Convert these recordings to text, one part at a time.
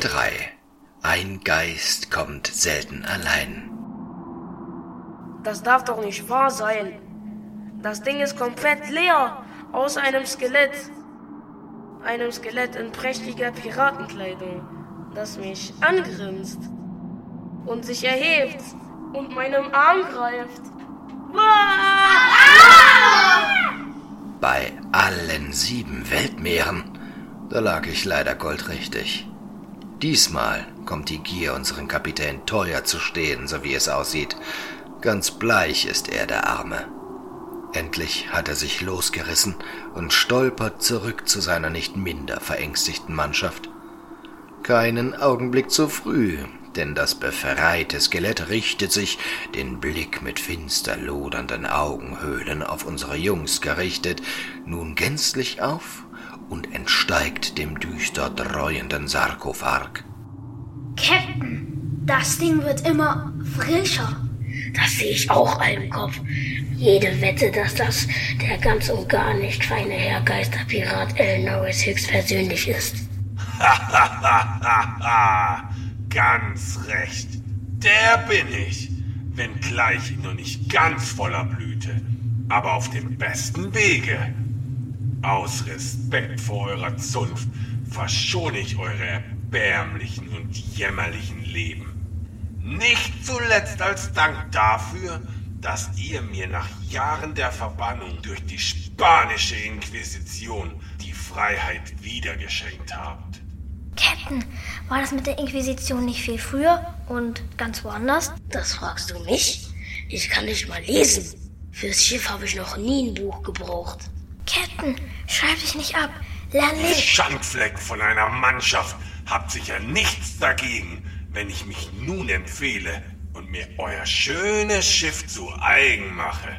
3. Ein Geist kommt selten allein. Das darf doch nicht wahr sein. Das Ding ist komplett leer, außer einem Skelett. Einem Skelett in prächtiger Piratenkleidung, das mich angrinst und sich erhebt und meinem Arm greift. Bei allen sieben Weltmeeren, da lag ich leider goldrichtig. Diesmal kommt die Gier unseren Kapitän teuer zu stehen, so wie es aussieht. Ganz bleich ist er, der Arme. Endlich hat er sich losgerissen und stolpert zurück zu seiner nicht minder verängstigten Mannschaft. Keinen Augenblick zu früh, denn das befreite Skelett richtet sich, den Blick mit finster lodernden Augenhöhlen auf unsere Jungs gerichtet, nun gänzlich auf und entsteigt dem düster dreuenden Sarkophag. Captain, das Ding wird immer frischer. Das sehe ich auch allem Kopf. Jede Wette, dass das der ganz und gar nicht feine Herr Geisterpirat L. Norris höchstpersönlich ist. ganz recht. Der bin ich. Wenngleich nur nicht ganz voller Blüte, aber auf dem besten Wege. Aus Respekt vor eurer Zunft verschone ich eure erbärmlichen und jämmerlichen Leben. Nicht zuletzt als Dank dafür, dass ihr mir nach Jahren der Verbannung durch die spanische Inquisition die Freiheit wiedergeschenkt habt. Captain, war das mit der Inquisition nicht viel früher und ganz woanders? Das fragst du mich? Ich kann nicht mal lesen. Fürs Schiff habe ich noch nie ein Buch gebraucht. Captain, schreib dich nicht ab. Lern nicht. Schandfleck von einer Mannschaft habt sicher nichts dagegen, wenn ich mich nun empfehle und mir euer schönes Schiff zu eigen mache.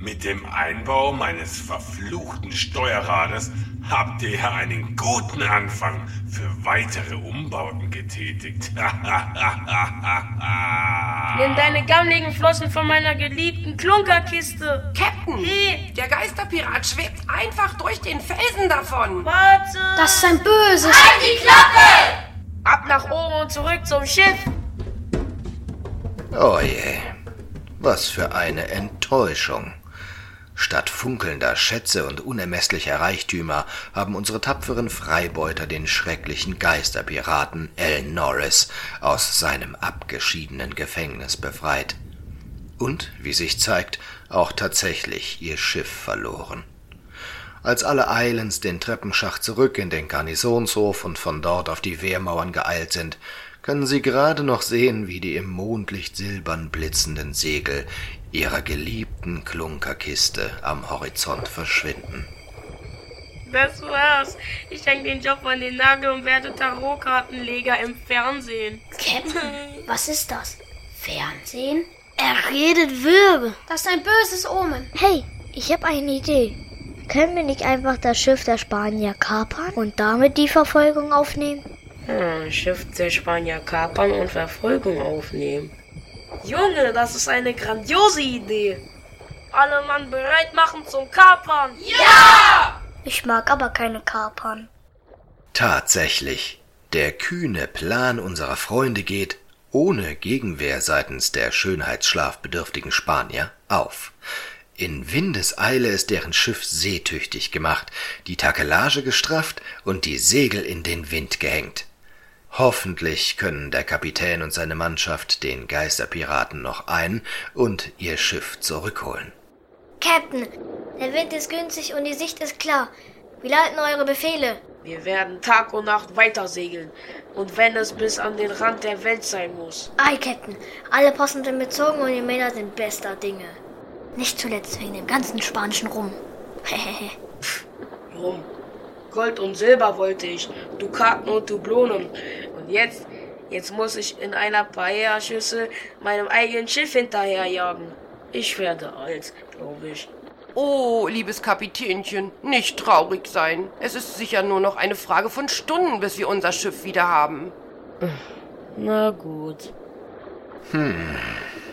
Mit dem Einbau meines verfluchten Steuerrades habt ihr ja einen guten Anfang für weitere Umbauten getätigt. Nimm deine gammligen Flossen von meiner geliebten Klunkerkiste. Captain, Hey. der Geisterpirat schwebt einfach durch den Felsen davon. Warte! Das ist ein böses. Ab nach oben und zurück zum Schiff. Oh je, was für eine Enttäuschung. Statt funkelnder Schätze und unermesslicher Reichtümer haben unsere tapferen Freibeuter den schrecklichen Geisterpiraten L. Norris aus seinem abgeschiedenen Gefängnis befreit. Und, wie sich zeigt, auch tatsächlich ihr Schiff verloren. Als alle eilends den Treppenschacht zurück in den Garnisonshof und von dort auf die Wehrmauern geeilt sind, können sie gerade noch sehen, wie die im Mondlicht silbern blitzenden Segel ihrer geliebten Klunkerkiste am Horizont verschwinden. Das war's. Ich hänge den Job an den Nagel und werde Tarotkartenleger im Fernsehen. Captain, was ist das? Fernsehen? Er redet Wirbe. Das ist ein böses Omen. Hey, ich habe eine Idee. Können wir nicht einfach das Schiff der Spanier kapern und damit die Verfolgung aufnehmen? Hm, Schiff der Spanier kapern und Verfolgung aufnehmen. Junge, das ist eine grandiose Idee. Alle Mann bereit machen zum Kapern. Ich mag aber keine Kapern. Tatsächlich, der kühne Plan unserer Freunde geht, ohne Gegenwehr seitens der schönheitsschlafbedürftigen Spanier, auf. In Windeseile ist deren Schiff seetüchtig gemacht, die Takelage gestrafft und die Segel in den Wind gehängt. Hoffentlich können der Kapitän und seine Mannschaft den Geisterpiraten noch ein und ihr Schiff zurückholen. Captain, der Wind ist günstig und die Sicht ist klar. Wie lauten eure Befehle? Wir werden Tag und Nacht weiter segeln. Und wenn es bis an den Rand der Welt sein muss. Ei, Captain. Alle Posten sind bezogen und die Männer sind bester Dinge. Nicht zuletzt wegen dem ganzen spanischen Rum. Hehehe. Rum. Gold und Silber wollte ich, Dukaten und Dublonen. Und jetzt, jetzt muss ich in einer Paella-Schüssel meinem eigenen Schiff hinterherjagen. Ich werde alt, glaube ich. Oh, liebes Kapitänchen, nicht traurig sein. Es ist sicher nur noch eine Frage von Stunden, bis wir unser Schiff wieder haben. Na gut.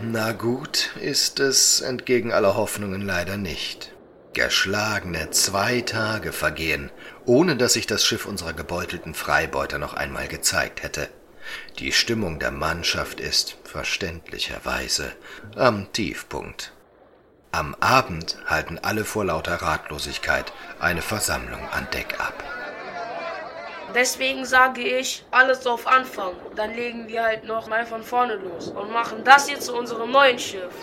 Na gut, ist es entgegen aller Hoffnungen leider nicht. Geschlagene zwei Tage vergehen, ohne dass sich das Schiff unserer gebeutelten Freibeuter noch einmal gezeigt hätte. Die Stimmung der Mannschaft ist verständlicherweise am Tiefpunkt. Am Abend halten alle vor lauter Ratlosigkeit eine Versammlung an Deck ab. Deswegen sage ich, alles auf Anfang. Dann legen wir halt noch mal von vorne los und machen das hier zu unserem neuen Schiff.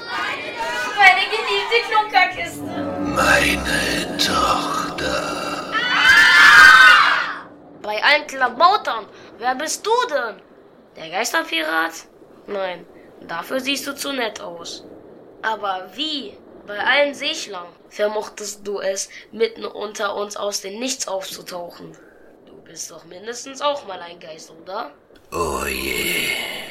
Meine geliebte Klunkerkiste. Meine Tochter. Bei allen Klabautern, wer bist du denn? Der Geisterpirat? Nein, dafür siehst du zu nett aus. Aber wie? Bei allen Seeschlangen vermochtest du es, mitten unter uns aus dem Nichts aufzutauchen. Du bist doch mindestens auch mal ein Geist, oder? Oh je.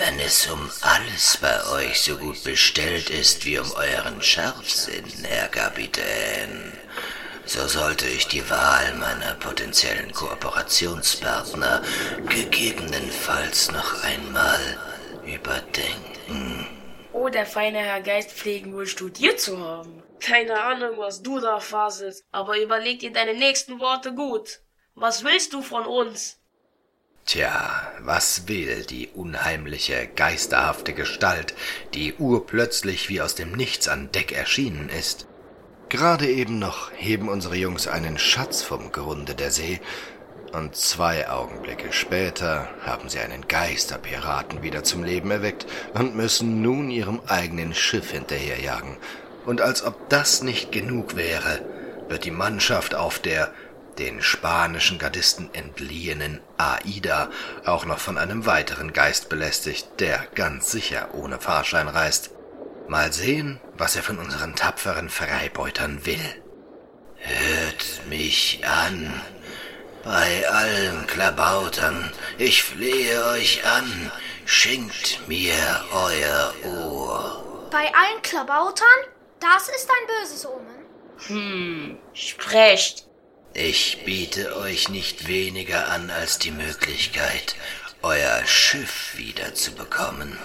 Wenn es um alles bei euch so gut bestellt ist wie um euren Scharfsinn, Herr Kapitän, so sollte ich die Wahl meiner potenziellen Kooperationspartner gegebenenfalls noch einmal überdenken. Oh, der feine Herr Geist pflegen wohl studiert zu haben. Keine Ahnung, was du da faselst, aber überleg dir deine nächsten Worte gut. Was willst du von uns? Tja, was will die unheimliche, geisterhafte Gestalt, die urplötzlich wie aus dem Nichts an Deck erschienen ist? Gerade eben noch heben unsere Jungs einen Schatz vom Grunde der See, und zwei Augenblicke später haben sie einen Geisterpiraten wieder zum Leben erweckt und müssen nun ihrem eigenen Schiff hinterherjagen. Und als ob das nicht genug wäre, wird die Mannschaft auf der den spanischen Gardisten entliehenen Aida auch noch von einem weiteren Geist belästigt, der ganz sicher ohne Fahrschein reist. Mal sehen, was er von unseren tapferen Freibeutern will. Hört mich an, bei allen Klabautern, ich flehe euch an, schenkt mir euer Ohr. Bei allen Klabautern? Das ist ein böses Omen. Hm, sprecht. Ich biete euch nicht weniger an als die Möglichkeit, euer Schiff wiederzubekommen,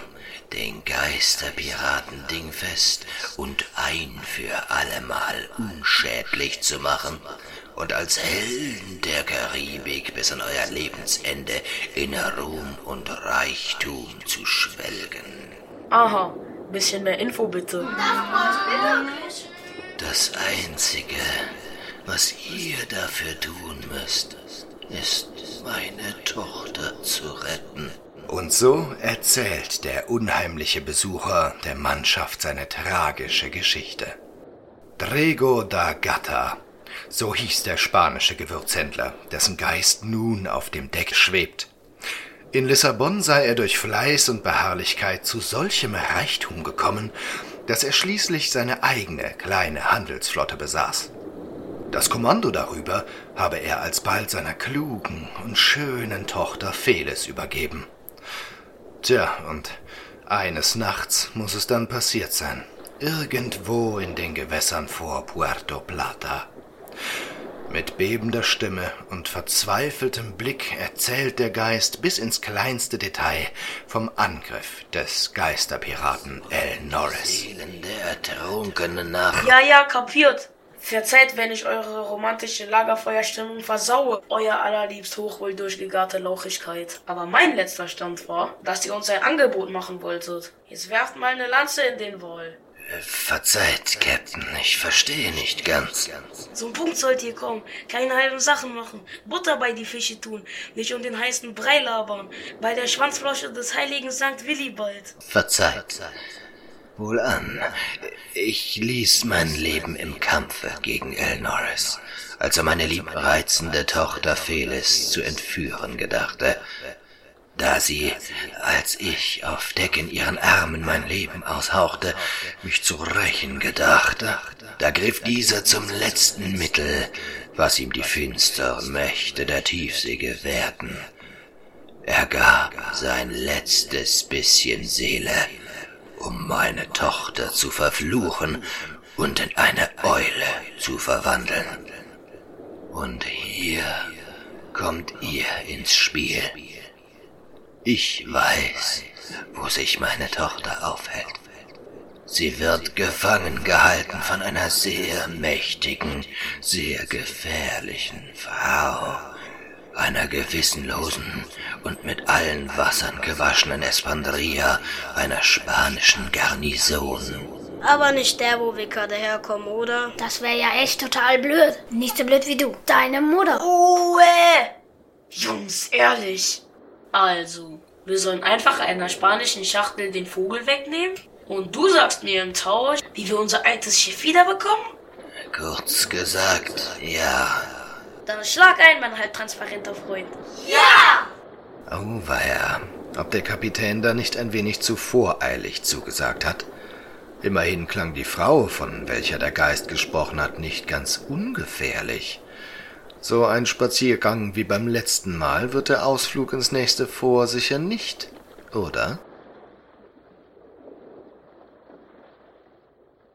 den Geisterpiraten dingfest und ein für allemal unschädlich zu machen und als Helden der Karibik bis an euer Lebensende in Ruhm und Reichtum zu schwelgen. Aha, bisschen mehr Info bitte. Das Einzige, was ihr dafür tun müsst, ist meine Tochter zu retten. Und so erzählt der unheimliche Besucher der Mannschaft seine tragische Geschichte. Drego da Gata, so hieß der spanische Gewürzhändler, dessen Geist nun auf dem Deck schwebt. In Lissabon sei er durch Fleiß und Beharrlichkeit zu solchem Reichtum gekommen, dass er schließlich seine eigene kleine Handelsflotte besaß. Das Kommando darüber habe er alsbald seiner klugen und schönen Tochter Felis übergeben. Tja, und eines Nachts muss es dann passiert sein. Irgendwo in den Gewässern vor Puerto Plata. Mit bebender Stimme und verzweifeltem Blick erzählt der Geist bis ins kleinste Detail vom Angriff des Geisterpiraten El Norris. Seelen der ertrunkenen Nacht. Ja, ja, kapiert. Verzeiht, wenn ich eure romantische Lagerfeuerstimmung versaue, euer allerliebst hochwohl durchgegarte Lauchigkeit. Aber mein letzter Stand war, dass ihr uns ein Angebot machen wolltet. Jetzt werft mal eine Lanze in den Wall. Verzeiht, Captain, ich verstehe nicht ganz. Zum Punkt sollt ihr kommen. Keine halben Sachen machen. Butter bei die Fische tun. Nicht um den heißen Brei labern. Bei der Schwanzflosche des heiligen St. Willibald. Verzeiht. Wohlan. Ich ließ mein Leben im Kampfe gegen El Norris, als er meine liebreizende Tochter Felis zu entführen gedachte. Da sie, als ich auf Deck in ihren Armen mein Leben aushauchte, mich zu rächen gedachte, da griff dieser zum letzten Mittel, was ihm die finsteren Mächte der Tiefsee gewährten. Er gab sein letztes bisschen Seele, um meine Tochter zu verfluchen und in eine Eule zu verwandeln. Und hier kommt ihr ins Spiel. Ich weiß, wo sich meine Tochter aufhält. Sie wird gefangen gehalten von einer sehr mächtigen, sehr gefährlichen Frau, einer gewissenlosen und mit allen Wassern gewaschenen Espandria einer spanischen Garnison. Aber nicht der, wo wir gerade herkommen, oder? Das wäre ja echt total blöd. Nicht so blöd wie du. Deine Mutter. Ruhe! Jungs, ehrlich. Also, wir sollen einfach einer spanischen Schachtel den Vogel wegnehmen? Und du sagst mir im Tausch, wie wir unser altes Schiff wiederbekommen? Kurz gesagt, ja. Dann schlag ein, mein halbtransparenter Freund. Oh weia, ob der Kapitän da nicht ein wenig zu voreilig zugesagt hat? Immerhin klang die Frau, von welcher der Geist gesprochen hat, nicht ganz ungefährlich. So ein Spaziergang wie beim letzten Mal wird der Ausflug ins nächste Vor sicher nicht, oder?